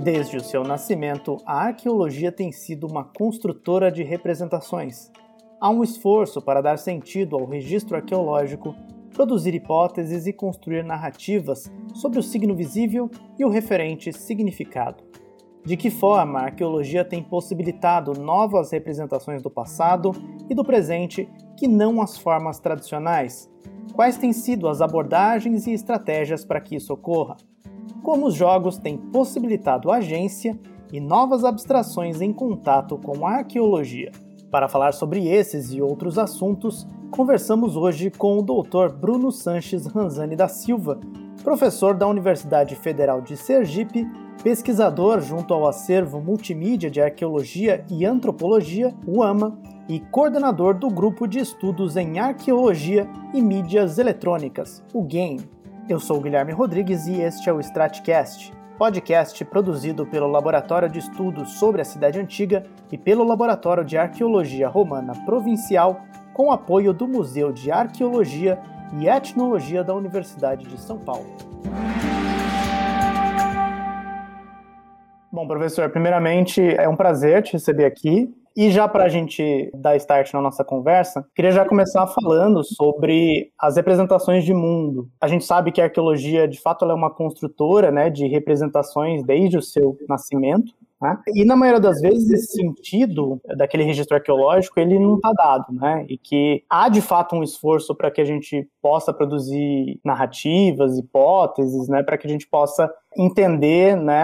Desde o seu nascimento, a arqueologia tem sido uma construtora de representações. Há um esforço para dar sentido ao registro arqueológico, produzir hipóteses e construir narrativas sobre o signo visível e o referente significado. De que forma a arqueologia tem possibilitado novas representações do passado e do presente que não as formas tradicionais? Quais têm sido as abordagens e estratégias para que isso ocorra? Como os jogos têm possibilitado agência e novas abstrações em contato com a arqueologia? Para falar sobre esses e outros assuntos, conversamos hoje com o Dr. Bruno Sanches Ranzani da Silva, professor da Universidade Federal de Sergipe, pesquisador junto ao acervo multimídia de arqueologia e antropologia, o AMA, e coordenador do grupo de estudos em arqueologia e mídias eletrônicas, o GAME. Eu sou Guilherme Rodrigues e este é o Stratcast, podcast produzido pelo Laboratório de Estudos sobre a Cidade Antiga e pelo Laboratório de Arqueologia Romana Provincial, com apoio do Museu de Arqueologia e Etnologia da Universidade de São Paulo. Bom, professor, primeiramente é um prazer te receber aqui. E já para a gente dar start na nossa conversa, queria já começar falando sobre as representações de mundo. A gente sabe que a arqueologia, de fato, é uma construtora né, de representações desde o seu nascimento. Né? E na maioria das vezes esse sentido daquele registro arqueológico ele não está dado, né? E que há de fato um esforço para que a gente possa produzir narrativas, hipóteses, né? Para que a gente possa entender, né?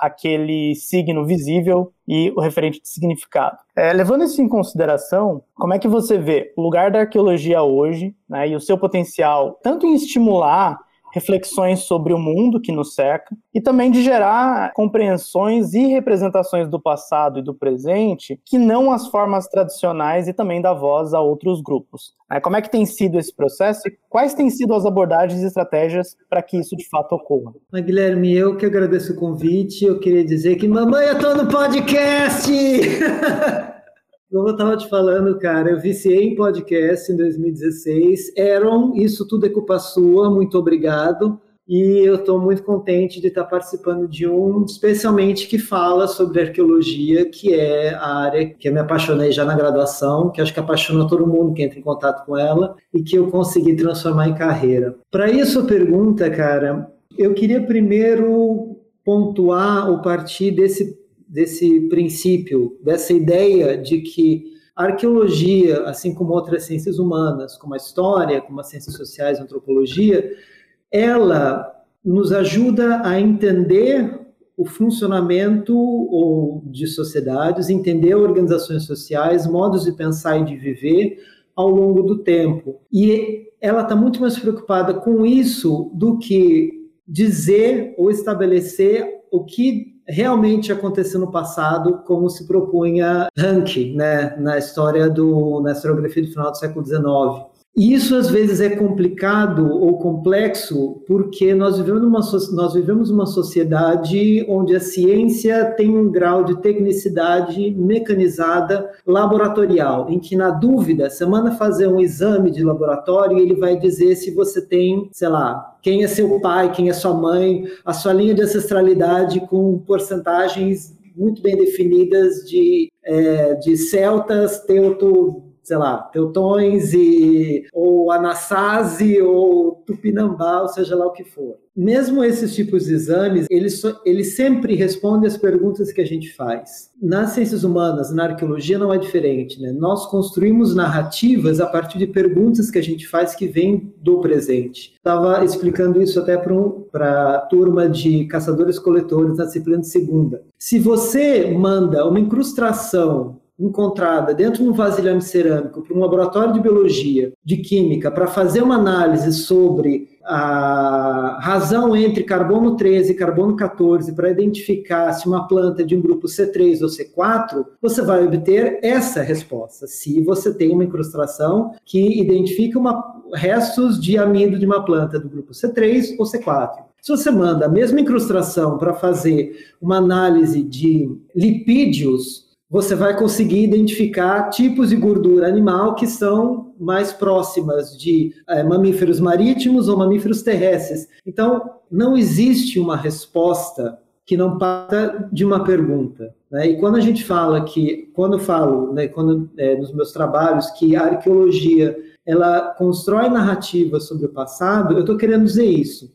Aquele signo visível e o referente de significado. É, levando isso em consideração, como é que você vê o lugar da arqueologia hoje, né? E o seu potencial tanto em estimular reflexões sobre o mundo que nos cerca e também de gerar compreensões e representações do passado e do presente que não as formas tradicionais e também dar voz a outros grupos. Como é que tem sido esse processo e quais têm sido as abordagens e estratégias para que isso de fato ocorra? Mas, Guilherme, eu que agradeço o convite. Eu queria dizer que mamãe, eu tô no podcast! Como eu estava te falando, cara, eu viciei em podcast em 2016. Aaron, isso tudo é culpa sua, muito obrigado. E eu estou muito contente de estar participando de um, especialmente que fala sobre arqueologia, que é a área que eu me apaixonei já na graduação, que acho que apaixona todo mundo que entra em contato com ela e que eu consegui transformar em carreira. Para isso, a pergunta, cara, eu queria primeiro pontuar ou partir desse desse princípio, dessa ideia de que a arqueologia, assim como outras ciências humanas, como a história, como as ciências sociais, a antropologia, ela nos ajuda a entender o funcionamento ou de sociedades, entender organizações sociais, modos de pensar e de viver ao longo do tempo. E ela está muito mais preocupada com isso do que dizer ou estabelecer o que realmente aconteceu no passado, como se propunha Ranke, né, na história do na historiografia do final do século XIX. E isso às vezes é complicado ou complexo porque nós vivemos uma, nós vivemos uma sociedade onde a ciência tem um grau de tecnicidade mecanizada laboratorial, em que na dúvida você manda fazer um exame de laboratório e ele vai dizer se você tem, sei lá, quem é seu pai, quem é sua mãe, a sua linha de ancestralidade com porcentagens muito bem definidas de, é, de celtas, teuto, sei lá, teutões e ou anasazi ou tupinambá, ou seja lá o que for. Mesmo esses tipos de exames, eles, eles sempre respondem as perguntas que a gente faz. Nas ciências humanas, na arqueologia não é diferente, né? Nós construímos narrativas a partir de perguntas que a gente faz que vêm do presente. Estava explicando isso até para um, a turma de caçadores-coletores na disciplina de segunda. Se você manda uma incrustação encontrada dentro de um vasilhame cerâmico para um laboratório de biologia, de química, para fazer uma análise sobre a razão entre carbono 13 e carbono 14 para identificar se uma planta é de um grupo C3 ou C4, você vai obter essa resposta, se você tem uma incrustação que identifica uma, restos de amido de uma planta do grupo C3 ou C4. Se você manda a mesma incrustação para fazer uma análise de lipídios você vai conseguir identificar tipos de gordura animal que são mais próximas de é, mamíferos marítimos ou mamíferos terrestres. Então, não existe uma resposta que não passa de uma pergunta. Né? E quando a gente fala que, quando eu falo, né, quando, é, nos meus trabalhos, que a arqueologia ela constrói narrativas sobre o passado, eu estou querendo dizer isso.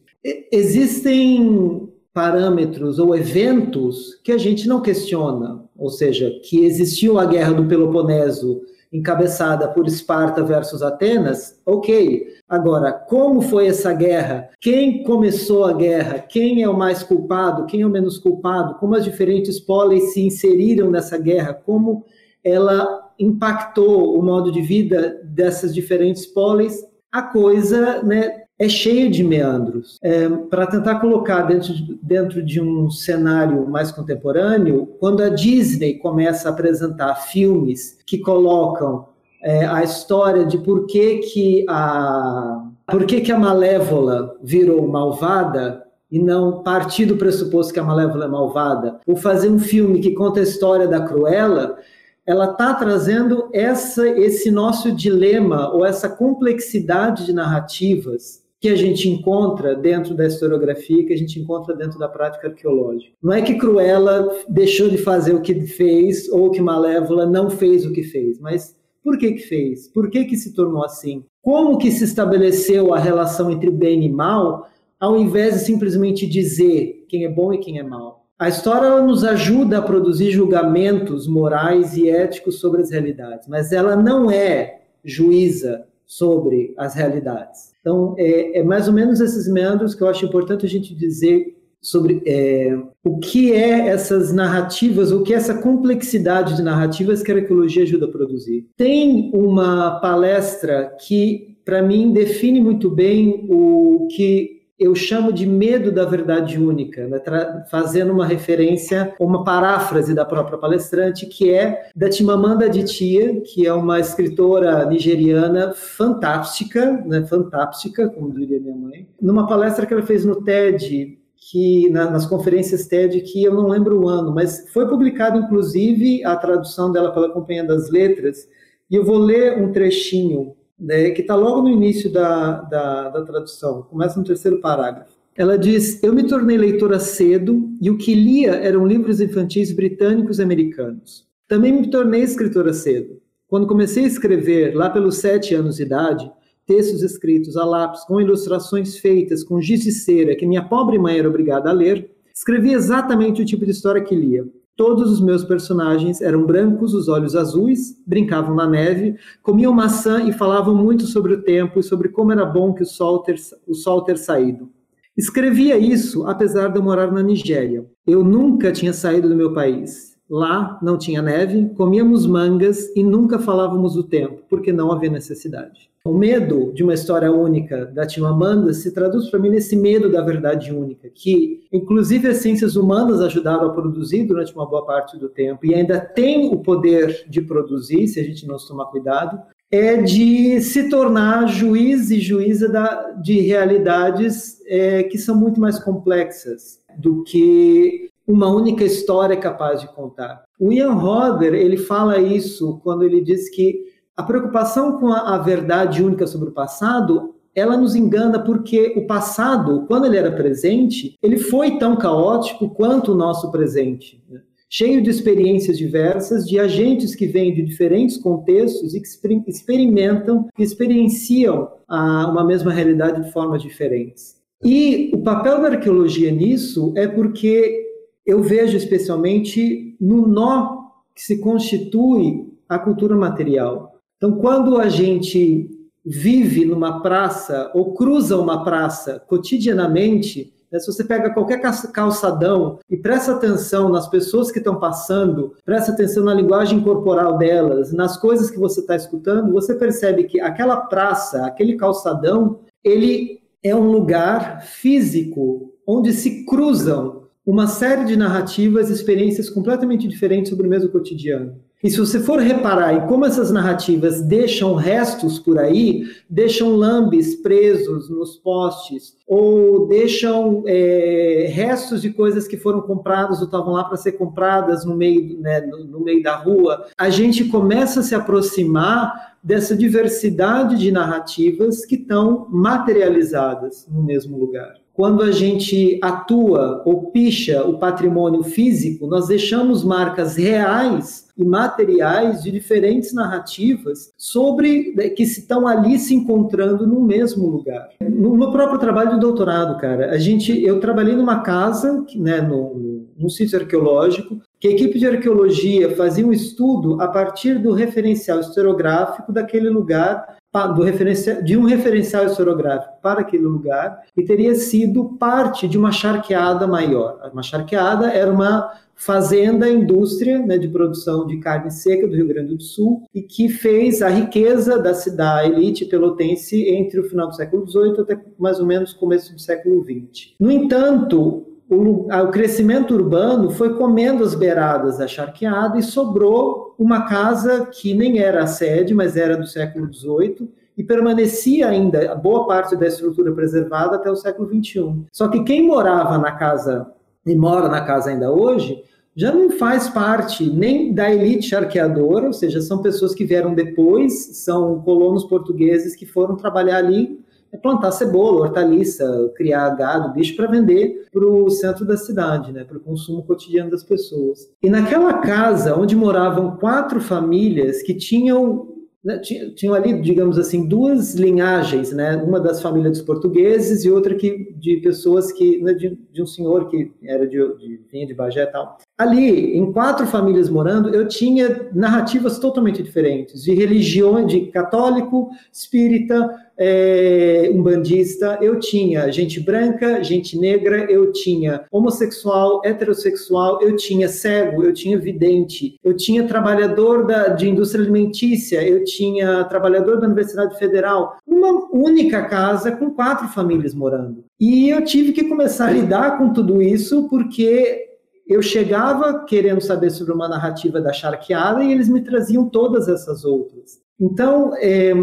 Existem parâmetros ou eventos que a gente não questiona, ou seja, que existiu a guerra do Peloponeso encabeçada por Esparta versus Atenas, ok. Agora, como foi essa guerra? Quem começou a guerra? Quem é o mais culpado? Quem é o menos culpado? Como as diferentes polis se inseriram nessa guerra? Como ela impactou o modo de vida dessas diferentes polis? A coisa, né, é cheio de meandros. É, Para tentar colocar dentro de, dentro de um cenário mais contemporâneo, quando a Disney começa a apresentar filmes que colocam é, a história de por que, que a por que, que a Malévola virou malvada e não partir do pressuposto que a Malévola é malvada, ou fazer um filme que conta a história da Cruella, ela está trazendo essa, esse nosso dilema ou essa complexidade de narrativas que a gente encontra dentro da historiografia, que a gente encontra dentro da prática arqueológica. Não é que Cruella deixou de fazer o que fez ou que Malévola não fez o que fez, mas por que que fez? Por que que se tornou assim? Como que se estabeleceu a relação entre bem e mal, ao invés de simplesmente dizer quem é bom e quem é mal? A história nos ajuda a produzir julgamentos morais e éticos sobre as realidades, mas ela não é juíza sobre as realidades. Então, é, é, mais ou menos esses meandros que eu acho importante a gente dizer sobre é, o que é essas narrativas, o que é essa complexidade de narrativas que a arqueologia ajuda a produzir. Tem uma palestra que, para mim, define muito bem o que eu chamo de medo da verdade única, né? fazendo uma referência, uma paráfrase da própria palestrante, que é da Chimamanda Adichie, que é uma escritora nigeriana fantástica, né? fantástica, como diria minha mãe, numa palestra que ela fez no TED, que na, nas conferências TED, que eu não lembro o ano, mas foi publicado inclusive a tradução dela pela Companhia das Letras, e eu vou ler um trechinho né, que está logo no início da, da, da tradução, começa no terceiro parágrafo. Ela diz: Eu me tornei leitora cedo e o que lia eram livros infantis britânicos e americanos. Também me tornei escritora cedo. Quando comecei a escrever, lá pelos sete anos de idade, textos escritos a lápis com ilustrações feitas com giz de cera que minha pobre mãe era obrigada a ler, escrevi exatamente o tipo de história que lia. Todos os meus personagens eram brancos, os olhos azuis, brincavam na neve, comiam maçã e falavam muito sobre o tempo e sobre como era bom que o sol ter, o sol ter saído. Escrevia isso apesar de eu morar na Nigéria. Eu nunca tinha saído do meu país. Lá não tinha neve, comíamos mangas e nunca falávamos do tempo, porque não havia necessidade. O medo de uma história única da Timamanda se traduz para mim nesse medo da verdade única, que inclusive as ciências humanas ajudaram a produzir durante uma boa parte do tempo e ainda tem o poder de produzir, se a gente não tomar cuidado, é de se tornar juiz e juíza da, de realidades é, que são muito mais complexas do que uma única história capaz de contar. O Ian Hodder, ele fala isso quando ele diz que a preocupação com a, a verdade única sobre o passado ela nos engana porque o passado, quando ele era presente, ele foi tão caótico quanto o nosso presente. Né? Cheio de experiências diversas, de agentes que vêm de diferentes contextos e que experimentam, que experienciam a, uma mesma realidade de formas diferentes. E o papel da arqueologia nisso é porque eu vejo especialmente no nó que se constitui a cultura material. Então, quando a gente vive numa praça ou cruza uma praça cotidianamente, né, se você pega qualquer calçadão e presta atenção nas pessoas que estão passando, presta atenção na linguagem corporal delas, nas coisas que você está escutando, você percebe que aquela praça, aquele calçadão, ele é um lugar físico onde se cruzam uma série de narrativas, experiências completamente diferentes sobre o mesmo cotidiano. E se você for reparar em como essas narrativas deixam restos por aí, deixam lambes presos nos postes, ou deixam é, restos de coisas que foram compradas ou estavam lá para ser compradas no meio, né, no, no meio da rua, a gente começa a se aproximar dessa diversidade de narrativas que estão materializadas no mesmo lugar. Quando a gente atua ou picha o patrimônio físico, nós deixamos marcas reais e materiais de diferentes narrativas sobre né, que estão ali se encontrando no mesmo lugar. No meu próprio trabalho de doutorado, cara, a gente, eu trabalhei numa casa, né, no, num sítio arqueológico, que a equipe de arqueologia fazia um estudo a partir do referencial historiográfico daquele lugar do de um referencial historiográfico para aquele lugar e teria sido parte de uma charqueada maior. Uma charqueada era uma fazenda indústria né, de produção de carne seca do Rio Grande do Sul e que fez a riqueza da cidade elite pelotense entre o final do século XVIII até mais ou menos começo do século XX. No entanto, o, o, crescimento urbano foi comendo as beiradas da charqueada e sobrou uma casa que nem era a sede, mas era do século XVIII e permanecia ainda boa parte da estrutura preservada até o século XXI. Só que quem morava na casa e mora na casa ainda hoje já não faz parte nem da elite charqueadora, ou seja, são pessoas que vieram depois, são colonos portugueses que foram trabalhar ali é plantar cebola, hortaliça, criar gado, bicho para vender para o centro da cidade, né, para o consumo cotidiano das pessoas. E naquela casa onde moravam quatro famílias que tinham né, tinham ali, digamos assim, duas linhagens, né? Uma das famílias dos portugueses e outra que de pessoas que né, de, de, um senhor que era de, de vinha de Bagé e tal. Ali, em quatro famílias morando, eu tinha narrativas totalmente diferentes, de religião, de católico, espírita, é, umbandista, eu tinha gente branca, gente negra, eu tinha homossexual, heterossexual, eu tinha cego, eu tinha vidente, eu tinha trabalhador da, de indústria alimentícia, eu tinha trabalhador da Universidade Federal, uma única casa com quatro famílias morando. E eu tive que começar a lidar com tudo isso porque eu chegava querendo saber sobre uma narrativa da charqueada e eles me traziam todas essas outras. Então, é,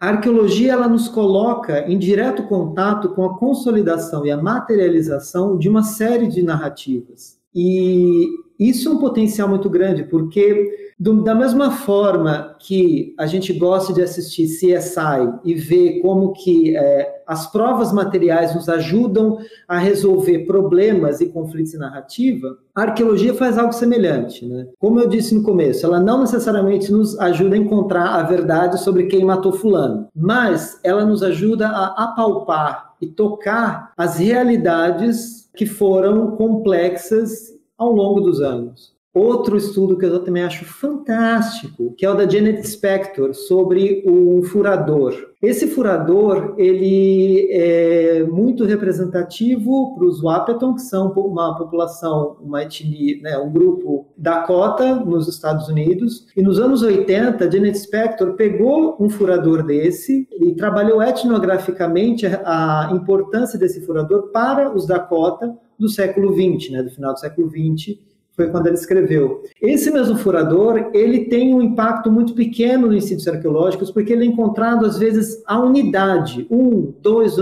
a arqueologia ela nos coloca em direto contato com a consolidação e a materialização de uma série de narrativas. E isso é um potencial muito grande, porque do, da mesma forma que a gente gosta de assistir CSI e ver como que é, as provas materiais nos ajudam a resolver problemas e conflitos em narrativa, a arqueologia faz algo semelhante. Né? Como eu disse no começo, ela não necessariamente nos ajuda a encontrar a verdade sobre quem matou fulano, mas ela nos ajuda a apalpar e tocar as realidades que foram complexas ao longo dos anos. Outro estudo que eu também acho fantástico, que é o da Janet Spector, sobre o furador. Esse furador, ele é muito representativo para os Wapeton, que são uma população, uma etnia, né, um grupo Dakota nos Estados Unidos. E nos anos 80, Janet Spector pegou um furador desse e trabalhou etnograficamente a importância desse furador para os Dakota do século XX, né, do final do século XX, foi quando ele escreveu. Esse mesmo furador, ele tem um impacto muito pequeno nos sítios arqueológicos, porque ele é encontrado, às vezes, a unidade, um, dois,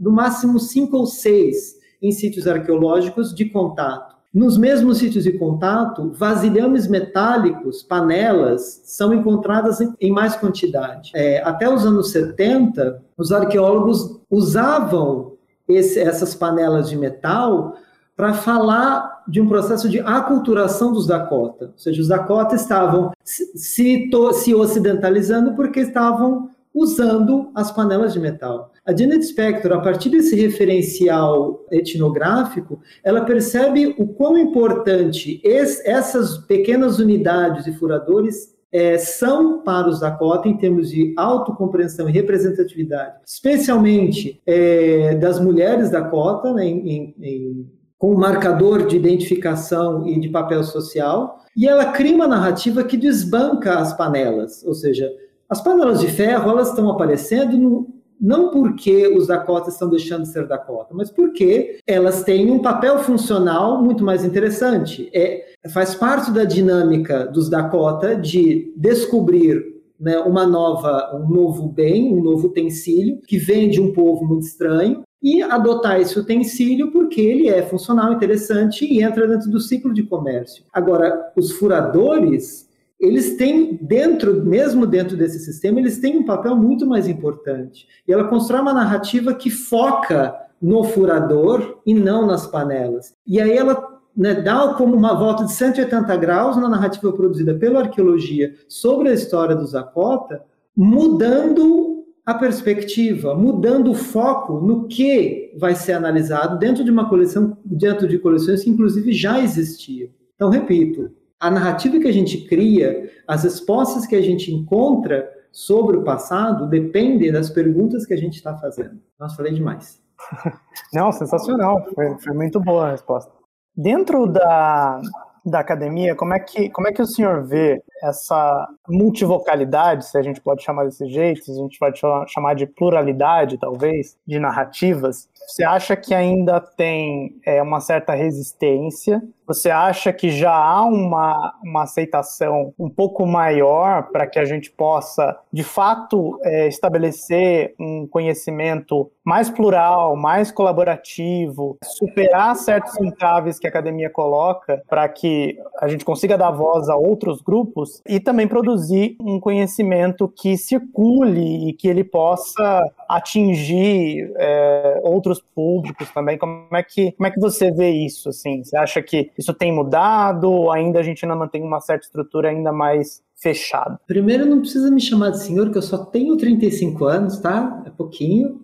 no máximo cinco ou seis em sítios arqueológicos de contato. Nos mesmos sítios de contato, vasilhames metálicos, panelas, são encontradas em mais quantidade. É, até os anos 70, os arqueólogos usavam esse, essas panelas de metal para falar de um processo de aculturação dos Dakota. Ou seja, os Dakota estavam se, se ocidentalizando porque estavam usando as panelas de metal. A Janet Spector, a partir desse referencial etnográfico, ela percebe o quão importante esse, essas pequenas unidades e furadores é, são para os Dakota em termos de autocompreensão e representatividade, especialmente é, das mulheres Dakota, né, em, em com marcador de identificação e de papel social, e ela cria uma narrativa que desbanca as panelas, ou seja, as panelas de ferro elas estão aparecendo no, não porque os Dakotas estão deixando de ser Dakota, mas porque elas têm um papel funcional muito mais interessante. É, faz parte da dinâmica dos Dakota de descobrir né, uma nova, um novo bem, um novo utensílio que vem de um povo muito estranho e adotar esse utensílio porque ele é funcional, interessante e entra dentro do ciclo de comércio. Agora, os furadores, eles têm dentro, mesmo dentro desse sistema, eles têm um papel muito mais importante. E ela constrói uma narrativa que foca no furador e não nas panelas. E aí ela né, dá como uma volta de 180 graus na narrativa produzida pela arqueologia sobre a história do Zapota, mudando a perspectiva, mudando o foco no que vai ser analisado dentro de uma coleção, dentro de coleções que inclusive já existiam. Então, repito, a narrativa que a gente cria, as respostas que a gente encontra sobre o passado dependem das perguntas que a gente está fazendo. Nossa, falei demais. Não, sensacional. Foi, foi muito boa a resposta. Dentro da, da academia, como é, que, como é que o senhor vê essa multivocalidade, se a gente pode chamar desse jeito, se a gente pode chamar de pluralidade, talvez, de narrativas? Você acha que ainda tem é, uma certa resistência? Você acha que já há uma, uma aceitação um pouco maior para que a gente possa, de fato, é, estabelecer um conhecimento mais plural, mais colaborativo, superar certos entraves que a academia coloca para que a gente consiga dar voz a outros grupos e também produzir um conhecimento que circule e que ele possa atingir é, outros públicos também. Como é que como é que você vê isso? Assim, você acha que isso tem mudado ou ainda a gente ainda mantém uma certa estrutura ainda mais fechada? Primeiro, não precisa me chamar de senhor, que eu só tenho 35 anos, tá? É pouquinho.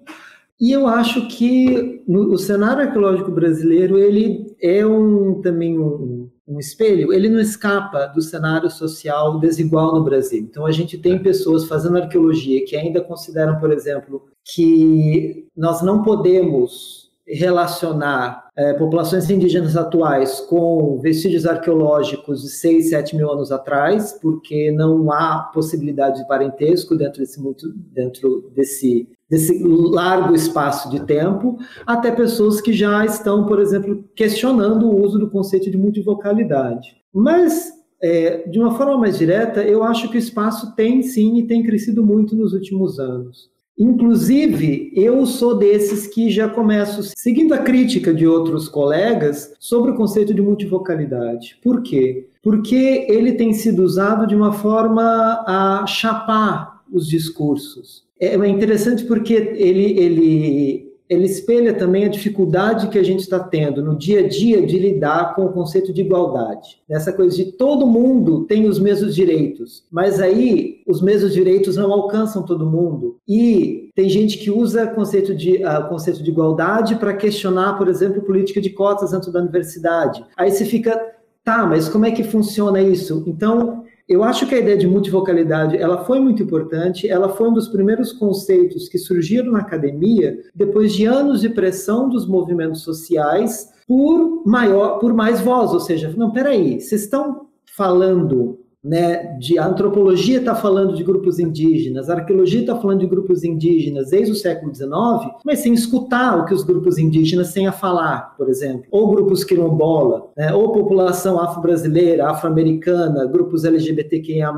E eu acho que no, o cenário arqueológico brasileiro ele é um, também um, um espelho, ele não escapa do cenário social desigual no Brasil. Então a gente tem pessoas fazendo arqueologia que ainda consideram, por exemplo, que nós não podemos relacionar é, populações indígenas atuais com vestígios arqueológicos de 6, 7 mil anos atrás, porque não há possibilidade de parentesco dentro desse, muito, dentro desse, desse largo espaço de tempo, até pessoas que já estão, por exemplo, questionando o uso do conceito de multivocalidade. Mas é, de uma forma mais direta, eu acho que o espaço tem sim e tem crescido muito nos últimos anos. Inclusive, eu sou desses que já começo seguindo a crítica de outros colegas sobre o conceito de multivocalidade. Por quê? Porque ele tem sido usado de uma forma a chapar os discursos. É interessante porque ele, ele ele espelha também a dificuldade que a gente está tendo no dia a dia de lidar com o conceito de igualdade. Essa coisa de todo mundo tem os mesmos direitos, mas aí os mesmos direitos não alcançam todo mundo. E tem gente que usa o conceito de, uh, conceito de igualdade para questionar, por exemplo, política de cotas dentro da universidade. Aí você fica, tá, mas como é que funciona isso? Então, eu acho que a ideia de multivocalidade ela foi muito importante, ela foi um dos primeiros conceitos que surgiram na academia depois de anos de pressão dos movimentos sociais por maior, por mais voz, ou seja, não, peraí, vocês estão falando né, de a antropologia está falando de grupos indígenas, a arqueologia está falando de grupos indígenas desde o século XIX, mas sem escutar o que os grupos indígenas têm a falar, por exemplo, ou grupos quilombola, né, ou população afro-brasileira, afro-americana, grupos LGBTQIA+,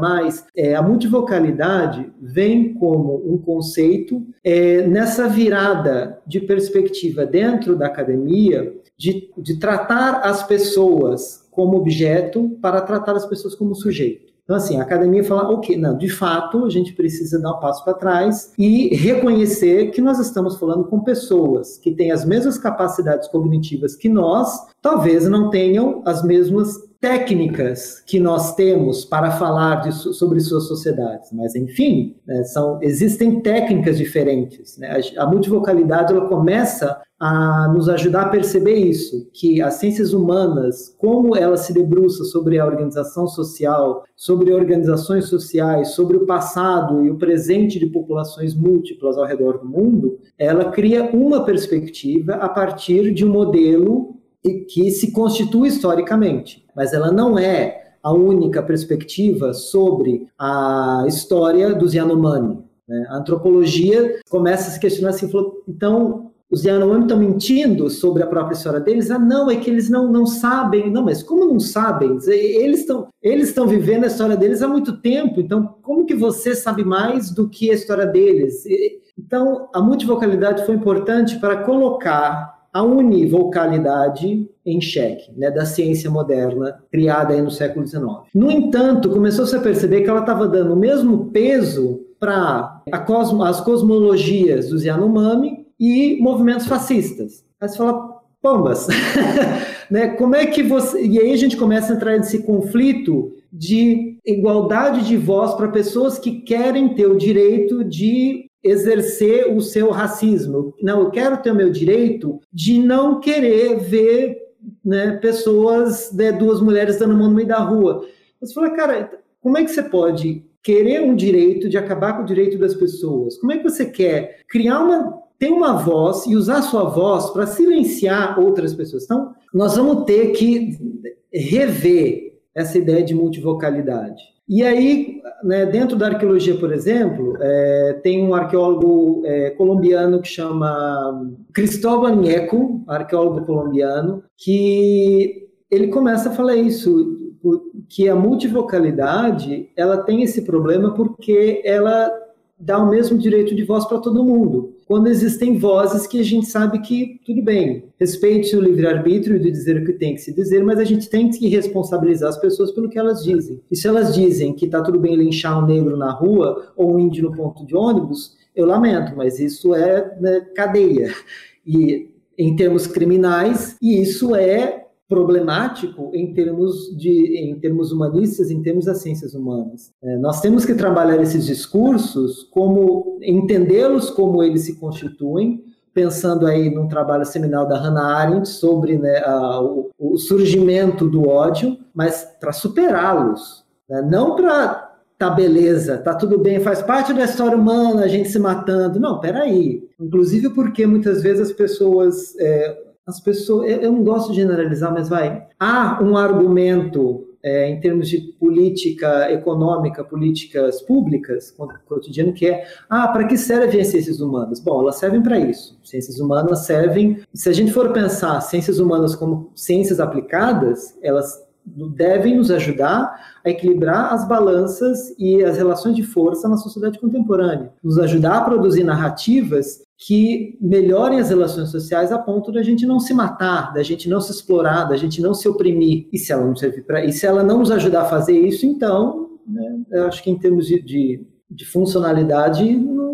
é, a multivocalidade vem como um conceito é, nessa virada de perspectiva dentro da academia de, de tratar as pessoas como objeto para tratar as pessoas como sujeito. Então, assim, a academia fala, ok, não, de fato, a gente precisa dar um passo para trás e reconhecer que nós estamos falando com pessoas que têm as mesmas capacidades cognitivas que nós, talvez não tenham as mesmas técnicas que nós temos para falar de, sobre suas sociedades, mas enfim, né, são, existem técnicas diferentes. Né? A, a multivocalidade ela começa a nos ajudar a perceber isso, que as ciências humanas, como ela se debruça sobre a organização social, sobre organizações sociais, sobre o passado e o presente de populações múltiplas ao redor do mundo, ela cria uma perspectiva a partir de um modelo que se constitui historicamente, mas ela não é a única perspectiva sobre a história dos Yanomami. Né? A antropologia começa a se questionar assim, falou, então os Yanomami estão mentindo sobre a própria história deles? Ah, não, é que eles não, não sabem. Não, mas como não sabem? Eles estão eles estão vivendo a história deles há muito tempo, então como que você sabe mais do que a história deles? Então, a multivocalidade foi importante para colocar a univocalidade em xeque, né, da ciência moderna criada aí no século XIX. No entanto, começou-se a perceber que ela estava dando o mesmo peso para cosmo, as cosmologias dos Yanomami e movimentos fascistas. Aí você fala, pombas, né? Como é que você. E aí a gente começa a entrar nesse conflito de igualdade de voz para pessoas que querem ter o direito de exercer o seu racismo. Não, eu quero ter o meu direito de não querer ver né, pessoas, né, duas mulheres dando mão no meio da rua. Você fala, cara, como é que você pode querer um direito de acabar com o direito das pessoas? Como é que você quer criar uma ter uma voz e usar sua voz para silenciar outras pessoas? Então, nós vamos ter que rever essa ideia de multivocalidade. E aí, né, dentro da arqueologia, por exemplo, é, tem um arqueólogo é, colombiano que chama Cristóbal Nieco, arqueólogo colombiano, que ele começa a falar isso, que a multivocalidade ela tem esse problema porque ela dá o mesmo direito de voz para todo mundo. Quando existem vozes que a gente sabe que, tudo bem, respeite o livre-arbítrio de dizer o que tem que se dizer, mas a gente tem que responsabilizar as pessoas pelo que elas dizem. E se elas dizem que está tudo bem linchar um negro na rua ou um índio no ponto de ônibus, eu lamento, mas isso é né, cadeia. E em termos criminais, e isso é problemático em termos de em termos humanistas, em termos das ciências humanas. É, nós temos que trabalhar esses discursos como entendê-los como eles se constituem, pensando aí num trabalho seminal da Hannah Arendt sobre né, a, o, o, surgimento do ódio, mas para superá-los, né? não para tá beleza, tá tudo bem, faz parte da história humana a gente se matando. Não, peraí. Inclusive porque muitas vezes as pessoas é, as pessoas, eu não gosto de generalizar, mas vai, há um argumento é, em termos de política econômica, políticas públicas, cotidiano, que é, ah, para que servem as ciências humanas? Bom, elas servem para isso. Ciências humanas servem, se a gente for pensar ciências humanas como ciências aplicadas, elas devem nos ajudar a equilibrar as balanças e as relações de força na sociedade contemporânea, nos ajudar a produzir narrativas que melhorem as relações sociais a ponto da gente não se matar, da gente não se explorar, da gente não se oprimir. E se ela não servir para, se ela não nos ajudar a fazer isso, então, né, eu acho que em termos de, de, de funcionalidade não,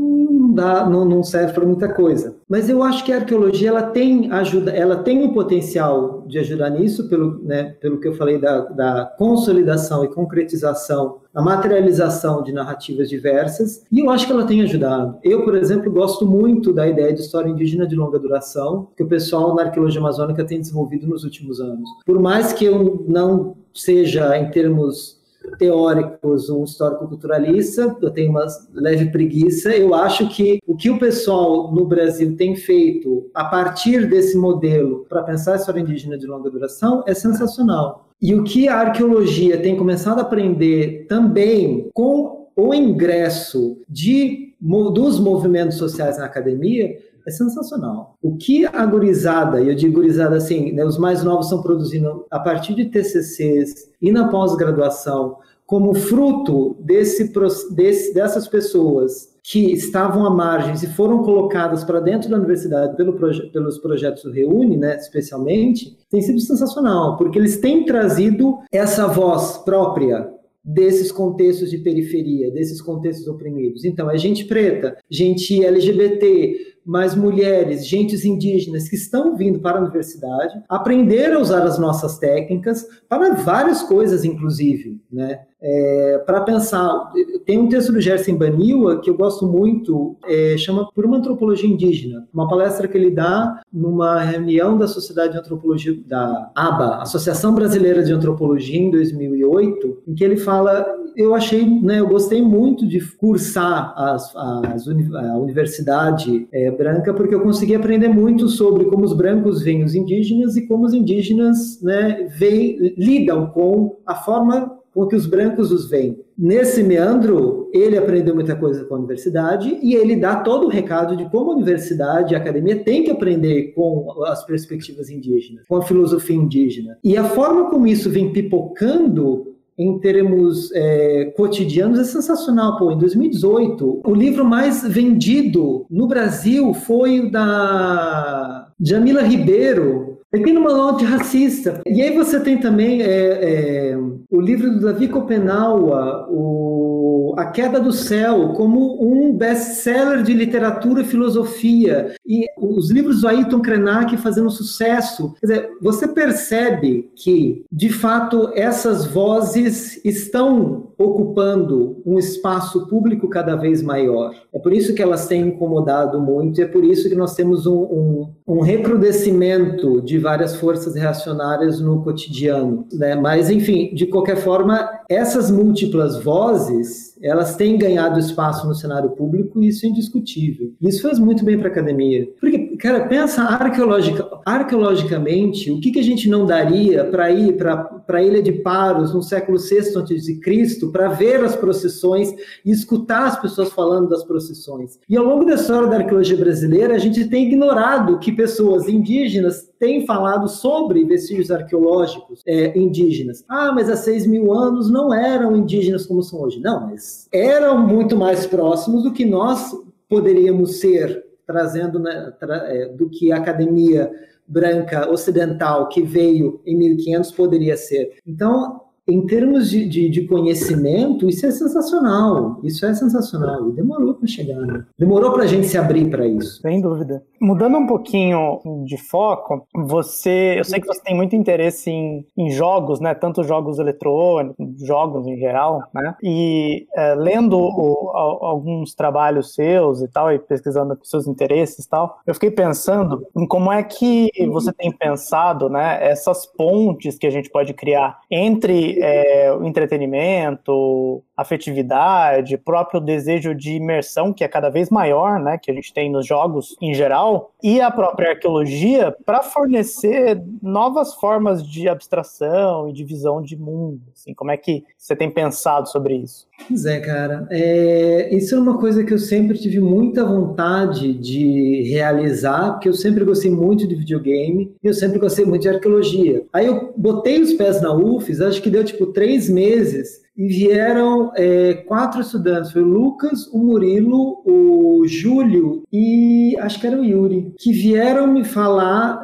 dá, não, não serve para muita coisa. Mas eu acho que a arqueologia ela tem ajuda, ela tem um potencial de ajudar nisso, pelo, né, pelo que eu falei da, da consolidação e concretização, a materialização de narrativas diversas, e eu acho que ela tem ajudado. Eu, por exemplo, gosto muito da ideia de história indígena de longa duração, que o pessoal na arqueologia amazônica tem desenvolvido nos últimos anos. Por mais que eu não seja, em termos teóricos, um histórico-culturalista, eu tenho uma leve preguiça. Eu acho que o que o pessoal no Brasil tem feito a partir desse modelo para pensar a história indígena de longa duração é sensacional. E o que a arqueologia tem começado a aprender também com o ingresso de, dos movimentos sociais na academia é sensacional. O que a gurizada, e eu digo gurizada assim, né, os mais novos estão produzindo a partir de TCCs e na pós-graduação, como fruto desse, desse, dessas pessoas que estavam à margem e foram colocadas para dentro da universidade pelo proje pelos projetos do Reúne, né, especialmente, tem sido sensacional, porque eles têm trazido essa voz própria desses contextos de periferia, desses contextos oprimidos. Então, é gente preta, gente LGBT, mais mulheres, gentes indígenas que estão vindo para a universidade, aprender a usar as nossas técnicas para várias coisas, inclusive, né? É, para pensar, tem um texto do Gerson Baniwa que eu gosto muito, é, chama Por uma Antropologia Indígena, uma palestra que ele dá numa reunião da Sociedade de Antropologia, da ABA, Associação Brasileira de Antropologia, em 2008, em que ele fala eu achei, né, eu gostei muito de cursar as, as a universidade é, branca, porque eu consegui aprender muito sobre como os brancos veem os indígenas e como os indígenas né, veem, lidam com a forma com que os brancos os veem. Nesse meandro, ele aprendeu muita coisa com a universidade e ele dá todo o recado de como a universidade a academia tem que aprender com as perspectivas indígenas, com a filosofia indígena. E a forma como isso vem pipocando em termos é, cotidianos é sensacional. Pô, em 2018, o livro mais vendido no Brasil foi o da Jamila Ribeiro, Pequeno manual antirracista. E aí você tem também é, é, o livro do Davi Kopenawa, o A Queda do Céu, como um best-seller de literatura e filosofia. E os livros do Ayrton Krenak fazendo sucesso. Quer dizer, você percebe que, de fato, essas vozes estão ocupando um espaço público cada vez maior. É por isso que elas têm incomodado muito, e é por isso que nós temos um, um, um recrudescimento de várias forças reacionárias no cotidiano. Né? Mas, enfim, de qualquer forma, essas múltiplas vozes, elas têm ganhado espaço no cenário público e isso é indiscutível. Isso faz muito bem para a academia. Porque, cara, pensa arqueologica, arqueologicamente, o que, que a gente não daria para ir para a Ilha de Paros no século VI a.C., para ver as procissões e escutar as pessoas falando das procissões. E ao longo da história da arqueologia brasileira, a gente tem ignorado que pessoas indígenas têm falado sobre vestígios arqueológicos é, indígenas. Ah, mas há seis mil anos não eram indígenas como são hoje. Não, mas eram muito mais próximos do que nós poderíamos ser, trazendo né, tra, é, do que a academia branca ocidental que veio em 1500 poderia ser. Então, em termos de, de, de, conhecimento, isso é sensacional. Isso é sensacional. E demorou para chegar, né? Demorou para a gente se abrir para isso. Sem dúvida. Mudando um pouquinho de foco, você, eu sei que você tem muito interesse em, em jogos, né? Tanto jogos eletrônicos, jogos em geral, né? E é, lendo o, alguns trabalhos seus e tal, e pesquisando seus interesses e tal, eu fiquei pensando em como é que você tem pensado, né? Essas pontes que a gente pode criar entre é, o entretenimento, afetividade, próprio desejo de imersão, que é cada vez maior, né, que a gente tem nos jogos em geral, e a própria arqueologia para fornecer novas formas de abstração e de visão de mundo. Assim, como é que você tem pensado sobre isso? Pois é, cara. É, isso é uma coisa que eu sempre tive muita vontade de realizar, porque eu sempre gostei muito de videogame e eu sempre gostei muito de arqueologia. Aí eu botei os pés na UFES, acho que deu tipo três meses e vieram é, quatro estudantes, foi o Lucas, o Murilo, o Júlio e acho que era o Yuri, que vieram me falar,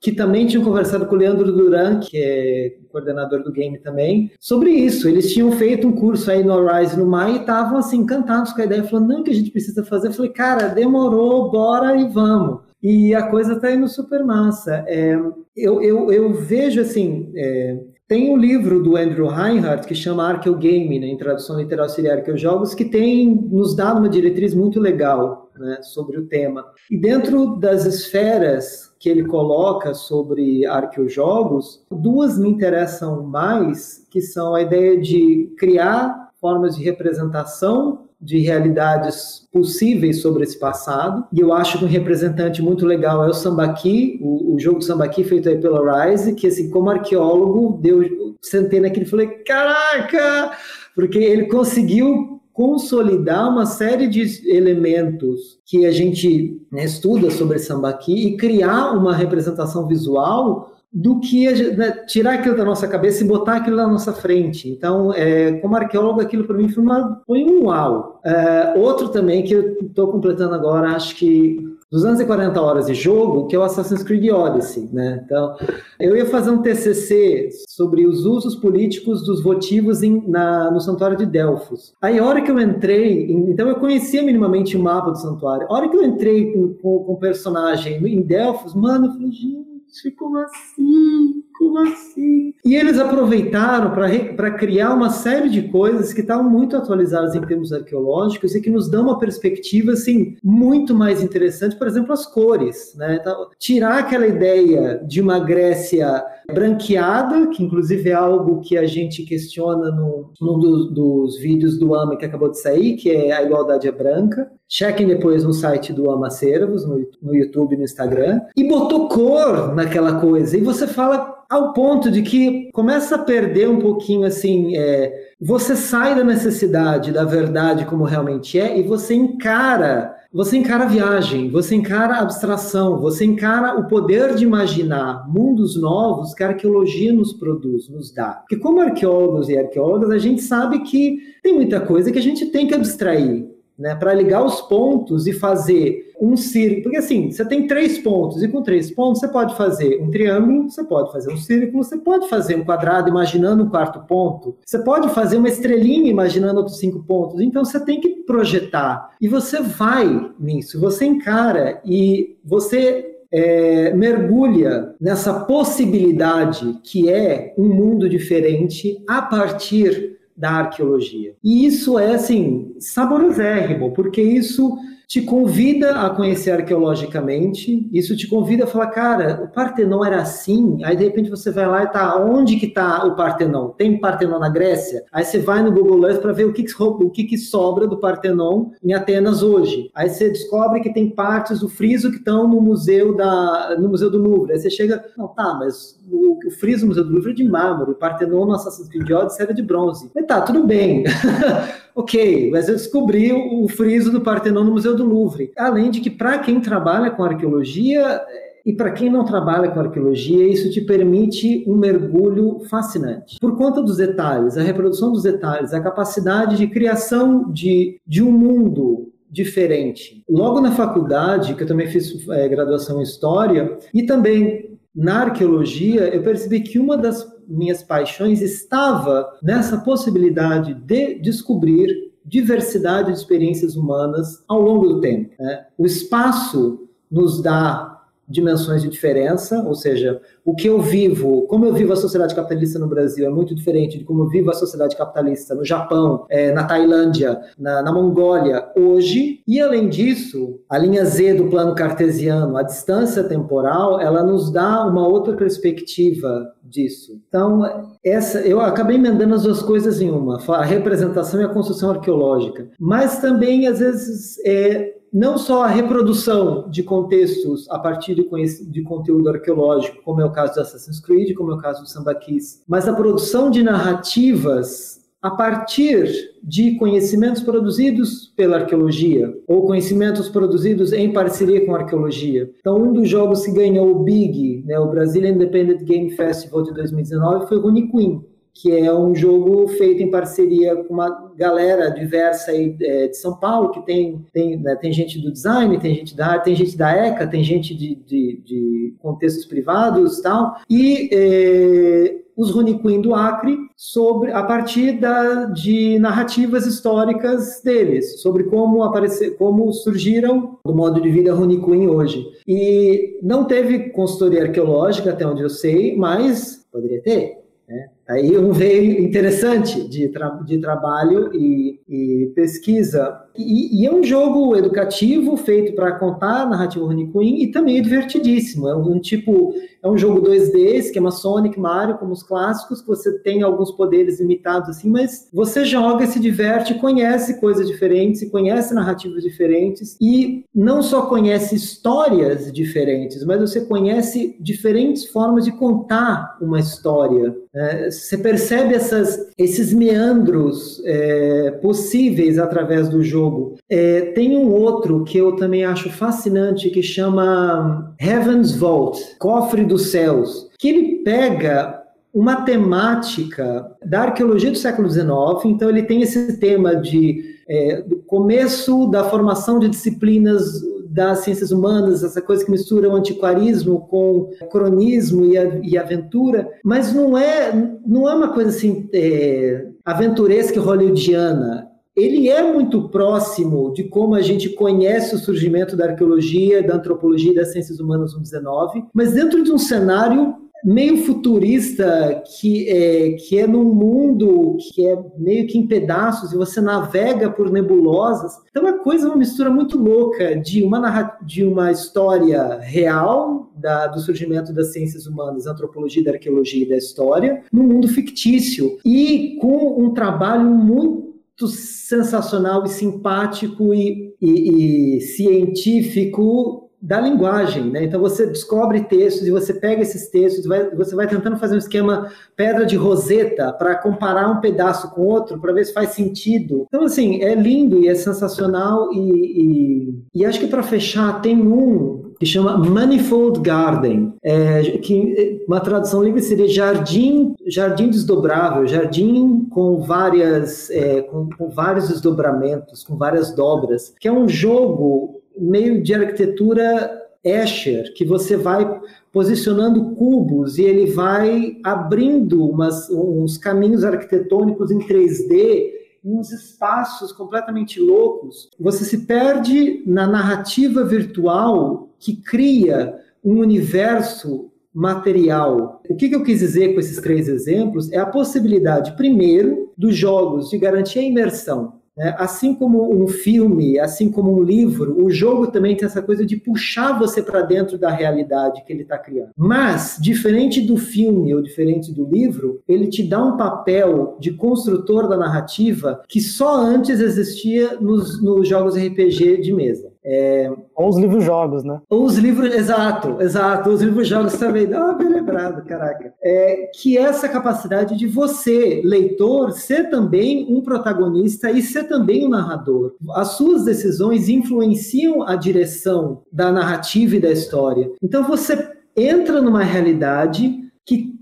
que também tinham conversado com o Leandro Duran, que é coordenador do game também, sobre isso. Eles tinham feito um curso aí no Horizon no Mar e estavam assim, encantados com a ideia, falando, não, que a gente precisa fazer. Eu falei, cara, demorou, bora e vamos. E a coisa tá indo super massa. É, eu, eu, eu vejo assim, é, tem um livro do Andrew Reinhardt que chama Arqueogame, né, em tradução literal seria Arqueojogos, que tem nos dado uma diretriz muito legal né, sobre o tema. E dentro das esferas que ele coloca sobre arqueojogos, duas me interessam mais, que são a ideia de criar formas de representação de realidades possíveis sobre esse passado. E eu acho que um representante muito legal é o Sambaqui, o, o jogo Sambaqui feito aí pela Rise, que assim, como arqueólogo, deu sentei naquele e falei, caraca! Porque ele conseguiu consolidar uma série de elementos que a gente né, estuda sobre Sambaqui e criar uma representação visual do que né, tirar aquilo da nossa cabeça e botar aquilo na nossa frente. Então, é, como arqueólogo, aquilo para mim foi, uma, foi um uau. É, outro também que eu estou completando agora, acho que 240 horas de jogo, que é o Assassin's Creed Odyssey, né? Então, eu ia fazer um TCC sobre os usos políticos dos votivos em, na, no Santuário de Delfos. Aí, a hora que eu entrei, então eu conhecia minimamente o mapa do santuário. A hora que eu entrei com, com, o personagem em Delfos, mano, eu falei, gente, como assim? Como assim? E eles aproveitaram para criar uma série de coisas que estavam muito atualizadas em termos arqueológicos e que nos dão uma perspectiva assim muito mais interessante, por exemplo, as cores, né? Então, tirar aquela ideia de uma Grécia branqueada, que inclusive é algo que a gente questiona no, num dos, dos vídeos do AMA que acabou de sair, que é a igualdade é branca. Chequem depois no site do Amaceravos, no, no YouTube e no Instagram. E botou cor naquela coisa. E você fala ao ponto de que começa a perder um pouquinho assim. É, você sai da necessidade da verdade como realmente é e você encara você encara a viagem, você encara a abstração, você encara o poder de imaginar mundos novos que a arqueologia nos produz, nos dá. Porque como arqueólogos e arqueólogas, a gente sabe que tem muita coisa que a gente tem que abstrair. Né, para ligar os pontos e fazer um círculo. Porque assim, você tem três pontos, e com três pontos você pode fazer um triângulo, você pode fazer um círculo, você pode fazer um quadrado imaginando um quarto ponto, você pode fazer uma estrelinha imaginando outros cinco pontos. Então você tem que projetar. E você vai nisso, você encara e você é, mergulha nessa possibilidade que é um mundo diferente a partir da arqueologia. E isso é, assim, saborosérrimo, porque isso te convida a conhecer arqueologicamente, isso te convida a falar, cara, o Partenon era assim, aí de repente você vai lá e tá, onde que tá o Partenon? Tem Partenon na Grécia? Aí você vai no Google Earth para ver o que o que que sobra do Partenon em Atenas hoje. Aí você descobre que tem partes do friso que estão no museu da no museu do Louvre. Aí você chega, não, tá, mas o, o friso do museu do Louvre é de mármore, o Partenon no Assassin's Creed Odyssey era de bronze. Mas tá, tudo bem. Ok, mas eu descobri o friso do Partenon no Museu do Louvre. Além de que, para quem trabalha com arqueologia, e para quem não trabalha com arqueologia, isso te permite um mergulho fascinante. Por conta dos detalhes, a reprodução dos detalhes, a capacidade de criação de, de um mundo diferente. Logo na faculdade, que eu também fiz é, graduação em História, e também na arqueologia, eu percebi que uma das minhas paixões estava nessa possibilidade de descobrir diversidade de experiências humanas ao longo do tempo. Né? O espaço nos dá dimensões de diferença, ou seja, o que eu vivo, como eu vivo a sociedade capitalista no Brasil é muito diferente de como eu vivo a sociedade capitalista no Japão, é, na Tailândia, na, na, Mongólia hoje. E além disso, a linha Z do plano cartesiano, a distância temporal, ela nos dá uma outra perspectiva disso. Então, essa eu acabei emendando as duas coisas em uma, a representação e a construção arqueológica. Mas também, às vezes, é, não só a reprodução de contextos a partir de, de, conteúdo arqueológico, como é o caso do Assassin's Creed, como é o caso do Samba Kiss, mas a produção de narrativas a partir de conhecimentos produzidos pela arqueologia ou conhecimentos produzidos em parceria com a arqueologia. Então, um dos jogos que ganhou o Big, né, o Brazilian Independent Game Festival de 2019, foi Rune Queen que é um jogo feito em parceria com uma galera diversa aí, é, de São Paulo, que tem, tem, né, tem gente do design, tem gente da tem gente da ECA, tem gente de, de, de contextos privados e tal, e é, os Rune Queen do Acre sobre a partir da, de narrativas históricas deles, sobre como aparecer, como surgiram do modo de vida Rune Queen hoje. E não teve consultoria arqueológica até onde eu sei, mas poderia ter. Né? Aí um veio interessante de, tra de trabalho e, e pesquisa. E, e, é um jogo educativo feito para contar a narrativa Rune Queen e também é divertidíssimo. É um, um, tipo, é um jogo 2D, esquema Sonic, Mario, como os clássicos, que você tem alguns poderes limitados assim, mas você joga, se diverte, conhece coisas diferentes, conhece narrativas diferentes e não só conhece histórias diferentes, mas você conhece diferentes formas de contar uma história. É, você percebe essas, esses meandros é, possíveis através do jogo. É, tem um outro que eu também acho fascinante que chama Heaven's Vault, Cofre dos Céus, que ele pega uma temática da arqueologia do século XIX, então ele tem esse tema de é, do começo da formação de disciplinas das ciências humanas, essa coisa que mistura o antiquarismo com cronismo e, a, e aventura, mas não é, não é uma coisa assim é, aventuresca hollywoodiana. Ele é muito próximo de como a gente conhece o surgimento da arqueologia, da antropologia e das ciências humanas no 19, mas dentro de um cenário meio futurista que é, que é num mundo que é meio que em pedaços e você navega por nebulosas. Então é coisa, uma mistura muito louca de uma, de uma história real da, do surgimento das ciências humanas, da antropologia, da arqueologia e da história, num mundo fictício e com um trabalho muito sensacional e simpático e, e, e científico da linguagem, né? Então você descobre textos e você pega esses textos, vai, você vai tentando fazer um esquema pedra de roseta para comparar um pedaço com outro para ver se faz sentido. Então assim é lindo e é sensacional e, e, e acho que para fechar tem um que chama Manifold Garden, é, que uma tradução livre seria jardim, jardim desdobrável, jardim com várias, é, com, com vários desdobramentos, com várias dobras, que é um jogo meio de arquitetura Escher, que você vai posicionando cubos e ele vai abrindo umas, uns caminhos arquitetônicos em 3D em uns espaços completamente loucos. Você se perde na narrativa virtual que cria um universo material. O que, eu quis dizer com esses três exemplos é a possibilidade, primeiro, dos jogos de garantir a imersão? Assim como um filme, assim como um livro, o jogo também tem essa coisa de puxar você para dentro da realidade que ele está criando. Mas, diferente do filme ou diferente do livro, ele te dá um papel de construtor da narrativa que só antes existia nos, nos jogos RPG de mesa. É... Ou os livros-jogos, né? Ou os livros, exato, exato. Os livros-jogos também. Ah, bem lembrado, caraca. É, que essa capacidade de você, leitor, ser também um protagonista e ser também um narrador. As suas decisões influenciam a direção da narrativa e da história. Então você entra numa realidade que,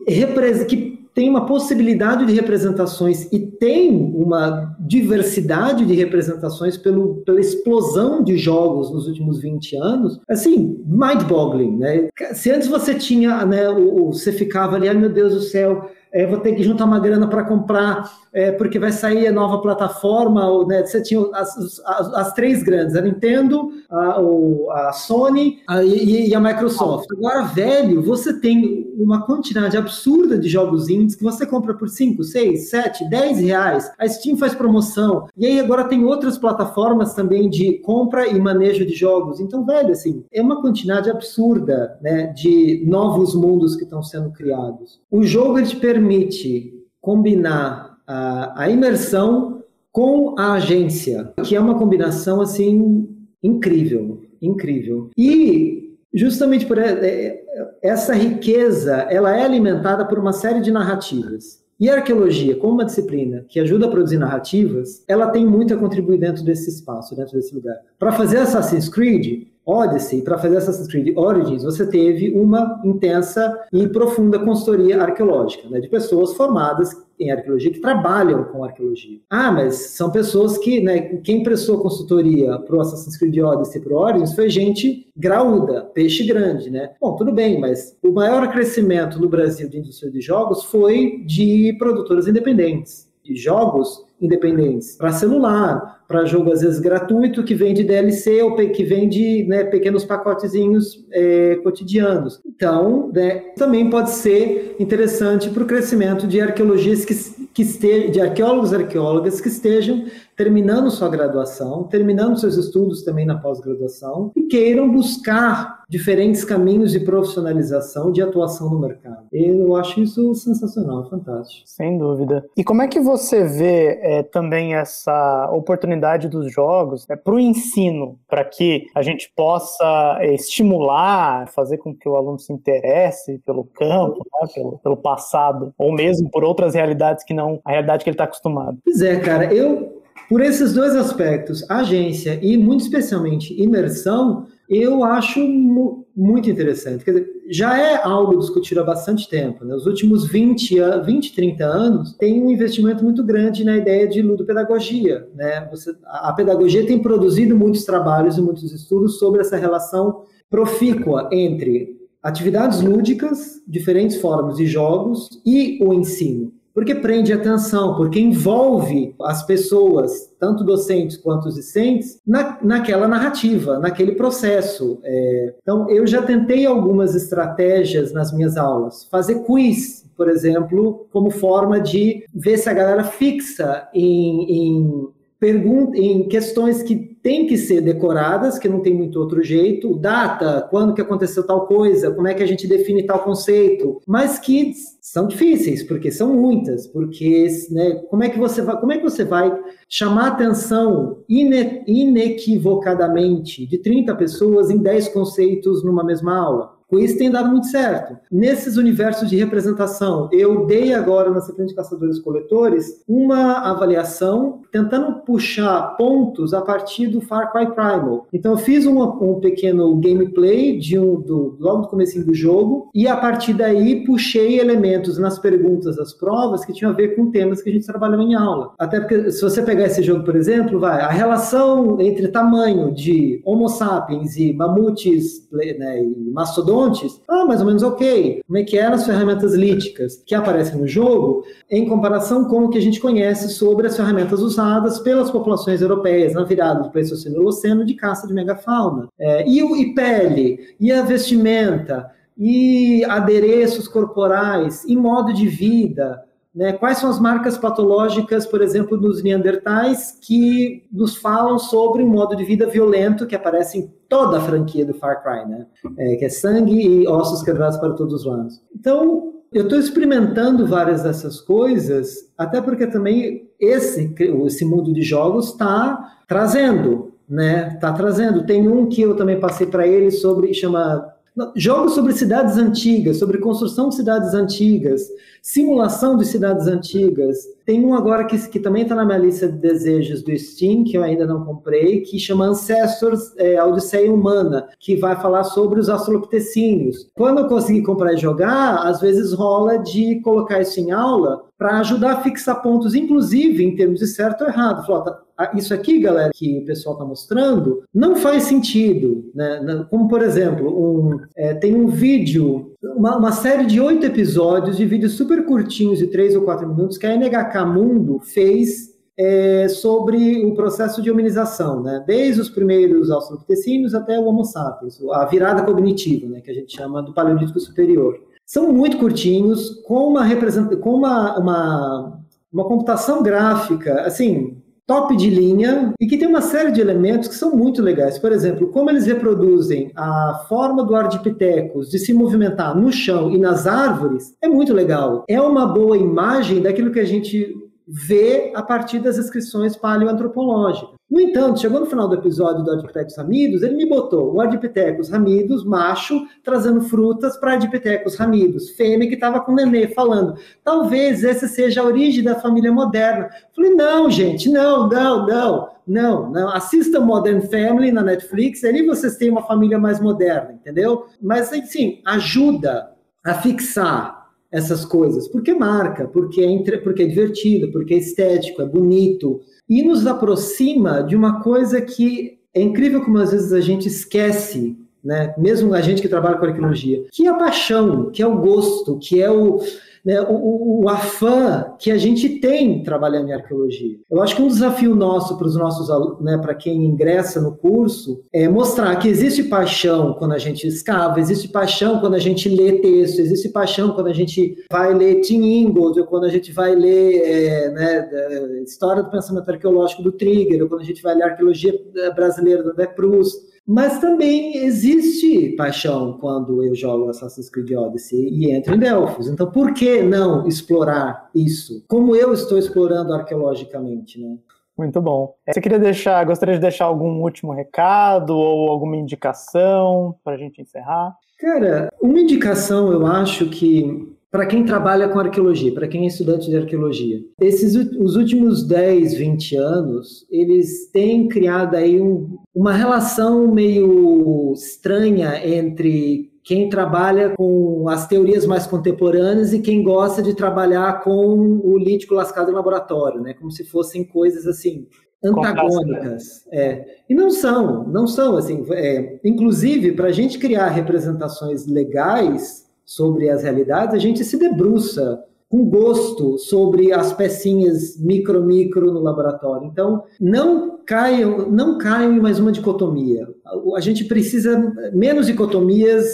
que tem uma possibilidade de representações e tem uma diversidade de representações pelo, pela explosão de jogos nos últimos 20 anos, assim, mind-boggling, né? Se antes você tinha, né, o, você ficava ali, ai meu Deus do céu, é, vou ter que juntar uma grana para comprar, é, porque vai sair a nova plataforma. Ou, né, você tinha as, as, as, três grandes, a Nintendo, a, a Sony a, e, e, a Microsoft. Agora, velho, você tem uma quantidade absurda de jogos indies que você compra por 5, 6, 7, 10 reais. A Steam faz promoção. E aí agora tem outras plataformas também de compra e manejo de jogos. Então, velho, assim, é uma quantidade absurda né, de novos mundos que estão sendo criados. O jogo ele te permite permite combinar a, a imersão com a agência, que é uma combinação assim incrível, incrível. E justamente por é, essa riqueza, ela é alimentada por uma série de narrativas. E a arqueologia, como uma disciplina que ajuda a produzir narrativas, ela tem muito a contribuir dentro desse espaço, dentro desse lugar. Para fazer Assassin's Creed, Odyssey, para fazer Assassin's Creed Origins, você teve uma intensa e profunda consultoria arqueológica, né, de pessoas formadas em arqueologia que trabalham com arqueologia. Ah, mas são pessoas que, né, quem prestou consultoria para o Assassin's Creed Odyssey e para o Origins foi gente graúda, peixe grande, né? Bom, tudo bem, mas o maior crescimento no Brasil de indústria de jogos foi de produtoras independentes, de jogos independentes para celular, para jogo às vezes gratuito que vende DLC ou que vende né, pequenos pacotezinhos é, cotidianos. Então, né, também pode ser interessante para o crescimento de arqueologias que, que estejam, de arqueólogos e arqueólogas que estejam terminando sua graduação, terminando seus estudos também na pós-graduação e queiram buscar diferentes caminhos de profissionalização, de atuação no mercado. Eu acho isso sensacional, fantástico. Sem dúvida. E como é que você vê é, também essa oportunidade dos jogos é, para o ensino, para que a gente possa é, estimular, fazer com que o aluno se interesse pelo campo, né, pelo, pelo passado, ou mesmo por outras realidades que não a realidade que ele está acostumado? Pois é, cara, eu por esses dois aspectos, agência e muito especialmente imersão, eu acho muito interessante. Quer dizer, já é algo discutido há bastante tempo. Né? Os últimos 20, 20, 30 anos tem um investimento muito grande na ideia de ludopedagogia. Né? Você, a pedagogia tem produzido muitos trabalhos e muitos estudos sobre essa relação profícua entre atividades lúdicas, diferentes formas de jogos e o ensino porque prende atenção, porque envolve as pessoas, tanto docentes quanto os discentes, na, naquela narrativa, naquele processo. É, então, eu já tentei algumas estratégias nas minhas aulas. Fazer quiz, por exemplo, como forma de ver se a galera fixa em, em, em questões que tem que ser decoradas, que não tem muito outro jeito, data, quando que aconteceu tal coisa, como é que a gente define tal conceito, mas que são difíceis, porque são muitas, porque né, como é que você vai, como é que você vai chamar atenção ine, inequivocadamente de 30 pessoas em 10 conceitos numa mesma aula? Isso tem dado muito certo. Nesses universos de representação, eu dei agora na sequência de caçadores-coletores uma avaliação tentando puxar pontos a partir do Far Cry Primal. Então eu fiz um, um pequeno gameplay de um, do, logo no começo do jogo e a partir daí puxei elementos nas perguntas das provas que tinham a ver com temas que a gente trabalhava em aula. Até porque se você pegar esse jogo, por exemplo, vai a relação entre tamanho de Homo sapiens e mamutes né, e mastodontes, ah, mais ou menos ok. Como é que eram as ferramentas líticas que aparecem no jogo em comparação com o que a gente conhece sobre as ferramentas usadas pelas populações europeias na virada do Pleistoceno e Holoceno de caça de megafauna. É, e, o, e pele, e a vestimenta, e adereços corporais, e modo de vida, né? Quais são as marcas patológicas, por exemplo, dos Neandertais, que nos falam sobre um modo de vida violento que aparece em toda a franquia do Far Cry, né? É, que é sangue e ossos quebrados para todos os lados. Então, eu estou experimentando várias dessas coisas, até porque também esse, esse mundo de jogos está trazendo, né? Está trazendo. Tem um que eu também passei para ele sobre, chama Jogos sobre cidades antigas, sobre construção de cidades antigas, simulação de cidades antigas. Tem um agora que, que também está na minha lista de desejos do Steam, que eu ainda não comprei, que chama Ancestors é, Odisseia Humana, que vai falar sobre os australopitecínios. Quando eu conseguir comprar e jogar, às vezes rola de colocar isso em aula para ajudar a fixar pontos, inclusive em termos de certo ou errado. Flota, isso aqui, galera, que o pessoal está mostrando, não faz sentido. Né? Como, por exemplo, um, é, tem um vídeo, uma, uma, série de oito episódios de vídeos super curtinhos, de três ou quatro minutos, que a NHK Mundo fez é, sobre o processo de hominização, né? desde os primeiros australopitecínios até o Homo sapiens, a virada cognitiva, né? que a gente chama do Paleolítico Superior. São muito curtinhos, com uma, com uma, uma, uma computação gráfica, assim, top de linha e que tem uma série de elementos que são muito legais. Por exemplo, como eles reproduzem a forma do Ardipithecus de se movimentar no chão e nas árvores, é muito legal. É uma boa imagem daquilo que a gente vê a partir das descrições paleoantropológicas. No entanto, chegou no final do episódio do Ardipithecus ramidos, ele me botou o Ardipithecus ramidos, macho, trazendo frutas para Ardipithecus ramidos, fêmea que estava com o nenê, falando, talvez essa seja a origem da família moderna. Falei, não, gente, não, não, não, não, não. Assista Modern Family na Netflix, ali vocês têm uma família mais moderna, entendeu? Mas, assim, ajuda a fixar essas coisas, porque marca, porque é, entre, porque é divertido, porque é estético, é bonito, e nos aproxima de uma coisa que é incrível como às vezes a gente esquece, né? mesmo a gente que trabalha com arqueologia, que é a paixão, que é o gosto, que é o, né, o, o, afã que a gente tem trabalhando em arqueologia. Eu acho que um desafio nosso para os nossos né, para quem ingressa no curso, é mostrar que existe paixão quando a gente escava, existe paixão quando a gente lê texto, existe paixão quando a gente vai ler Tim Ingold, ou quando a gente vai ler é, né, História do Pensamento Arqueológico do Trigger, ou quando a gente vai ler Arqueologia Brasileira do André Proust. Mas também existe paixão quando eu jogo Assassin's Creed Odyssey e entro em Delphos. Então, por que não explorar isso? Como eu estou explorando arqueologicamente, né? Muito bom. Você queria deixar, gostaria de deixar algum último recado ou alguma indicação para a gente encerrar? Cara, uma indicação eu acho que para quem trabalha com arqueologia, para quem é estudante de arqueologia. Esses os últimos 10, 20 anos, eles têm criado aí um, uma relação meio estranha entre quem trabalha com as teorias mais contemporâneas e quem gosta de trabalhar com o lítico lascado em laboratório, né? Como se fossem coisas assim antagônicas. É. E não são, não são assim. É, inclusive, para a gente criar representações legais sobre as realidades, a gente se debruça com gosto sobre as pecinhas micro micro no laboratório. Então, não caiam, não caiam em mais uma dicotomia. A gente precisa menos dicotomias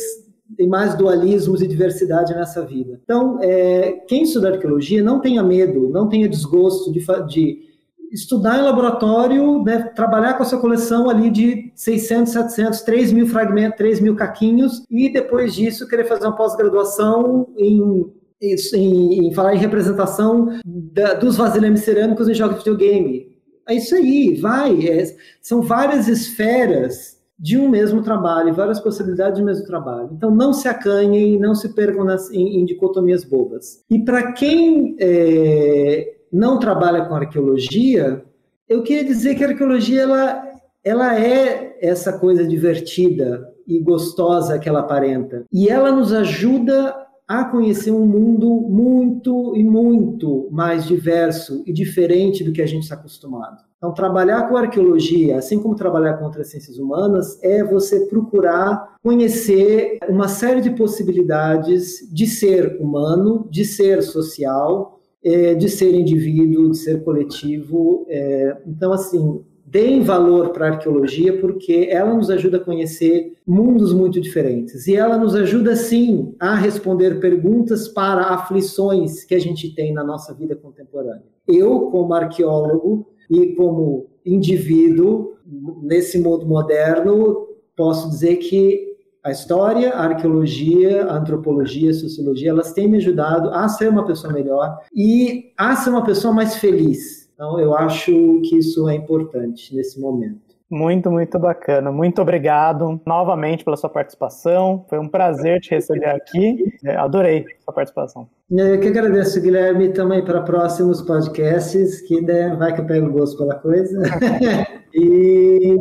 e mais dualismos e diversidade nessa vida. Então, é, quem estuda arqueologia não tenha medo, não tenha desgosto de, de estudar em laboratório, né, trabalhar com a sua coleção ali de 600, 700, 3 mil fragmentos, 3 mil caquinhos, e depois disso querer fazer uma pós-graduação em, em, em, falar em representação da, dos vasilhames cerâmicos em jogos de videogame. É isso aí, vai. É, são várias esferas de um mesmo trabalho, várias possibilidades de um mesmo trabalho. Então, não se acanhem, não se percam nas, em, em dicotomias bobas. E para quem é, não trabalha com arqueologia, eu queria dizer que a arqueologia ela, ela é essa coisa divertida e gostosa que ela aparenta. E ela nos ajuda a conhecer um mundo muito e muito mais diverso e diferente do que a gente está acostumado. Então, trabalhar com arqueologia, assim como trabalhar com outras ciências humanas, é você procurar conhecer uma série de possibilidades de ser humano, de ser social, de ser indivíduo, de ser coletivo. É, então, assim, deem valor para a arqueologia porque ela nos ajuda a conhecer mundos muito diferentes e ela nos ajuda sim a responder perguntas para aflições que a gente tem na nossa vida contemporânea. Eu, como arqueólogo, e como indivíduo, nesse mundo moderno, posso dizer que a história, a arqueologia, a antropologia, a sociologia, elas têm me ajudado a ser uma pessoa melhor e a ser uma pessoa mais feliz. Então, eu acho que isso é importante nesse momento. Muito, muito bacana. Muito obrigado novamente pela sua participação. Foi um prazer te receber aqui. É, adorei sua participação. Eu que agradeço, Guilherme, também para próximos podcasts, que né, vai que eu pego gosto pela coisa. e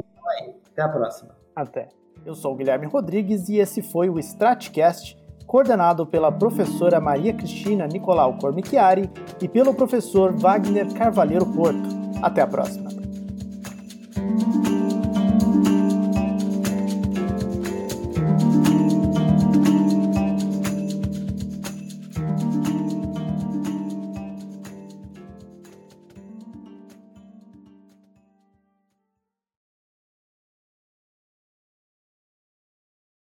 até a próxima. Até. Eu sou o Guilherme Rodrigues e esse foi o Stratcast, coordenado pela professora Maria Cristina Nicolau Cormichiari e pelo professor Wagner Carvalheiro Porto. Até a próxima!